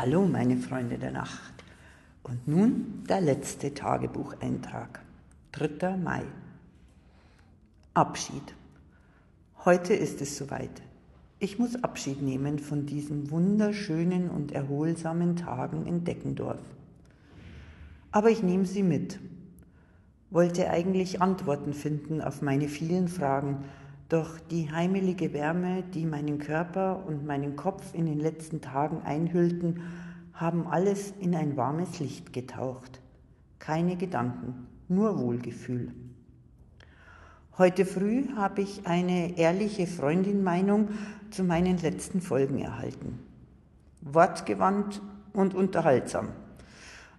Hallo meine Freunde der Nacht. Und nun der letzte Tagebucheintrag. 3. Mai. Abschied. Heute ist es soweit. Ich muss Abschied nehmen von diesen wunderschönen und erholsamen Tagen in Deckendorf. Aber ich nehme sie mit. Wollte eigentlich Antworten finden auf meine vielen Fragen, doch die heimelige Wärme, die meinen Körper und meinen Kopf in den letzten Tagen einhüllten, haben alles in ein warmes Licht getaucht. Keine Gedanken, nur Wohlgefühl. Heute früh habe ich eine ehrliche Freundin-Meinung zu meinen letzten Folgen erhalten. Wortgewandt und unterhaltsam.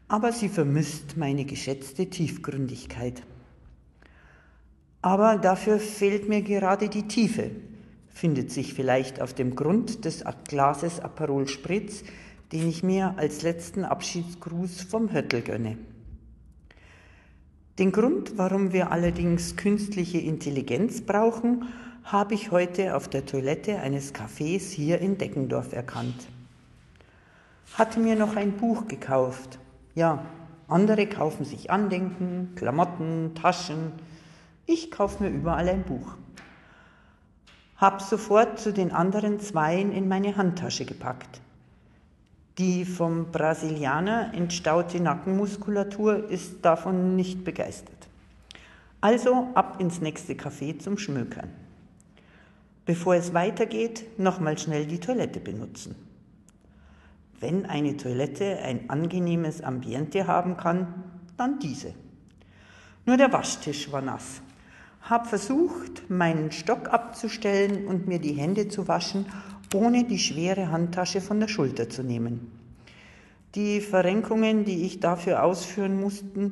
Aber sie vermisst meine geschätzte Tiefgründigkeit. Aber dafür fehlt mir gerade die Tiefe, findet sich vielleicht auf dem Grund des Glases Aperol Spritz, den ich mir als letzten Abschiedsgruß vom Höttel gönne. Den Grund, warum wir allerdings künstliche Intelligenz brauchen, habe ich heute auf der Toilette eines Cafés hier in Deckendorf erkannt. Hatte mir noch ein Buch gekauft. Ja, andere kaufen sich Andenken, Klamotten, Taschen, ich kaufe mir überall ein Buch. Hab sofort zu den anderen Zweien in meine Handtasche gepackt. Die vom Brasilianer entstaute Nackenmuskulatur ist davon nicht begeistert. Also ab ins nächste Café zum Schmökern. Bevor es weitergeht, nochmal schnell die Toilette benutzen. Wenn eine Toilette ein angenehmes Ambiente haben kann, dann diese. Nur der Waschtisch war nass habe versucht, meinen Stock abzustellen und mir die Hände zu waschen, ohne die schwere Handtasche von der Schulter zu nehmen. Die Verrenkungen, die ich dafür ausführen musste,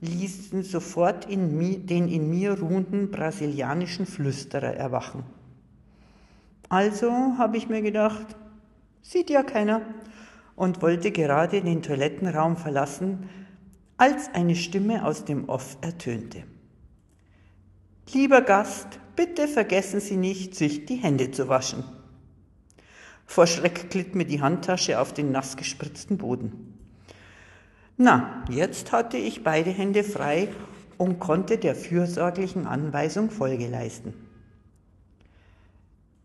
ließen sofort in mir, den in mir ruhenden brasilianischen Flüsterer erwachen. Also habe ich mir gedacht, sieht ja keiner, und wollte gerade den Toilettenraum verlassen, als eine Stimme aus dem Off ertönte. Lieber Gast, bitte vergessen Sie nicht, sich die Hände zu waschen. Vor Schreck glitt mir die Handtasche auf den nass gespritzten Boden. Na, jetzt hatte ich beide Hände frei und konnte der fürsorglichen Anweisung Folge leisten.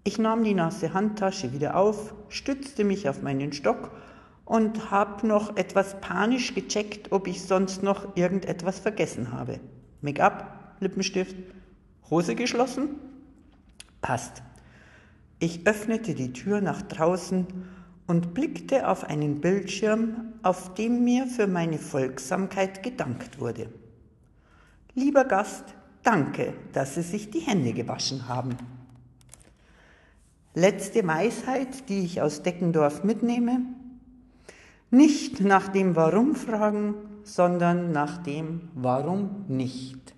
Ich nahm die nasse Handtasche wieder auf, stützte mich auf meinen Stock und habe noch etwas panisch gecheckt, ob ich sonst noch irgendetwas vergessen habe. Make-up, Lippenstift, Hose geschlossen? Passt. Ich öffnete die Tür nach draußen und blickte auf einen Bildschirm, auf dem mir für meine Folgsamkeit gedankt wurde. Lieber Gast, danke, dass Sie sich die Hände gewaschen haben. Letzte Weisheit, die ich aus Deckendorf mitnehme. Nicht nach dem Warum fragen, sondern nach dem Warum nicht.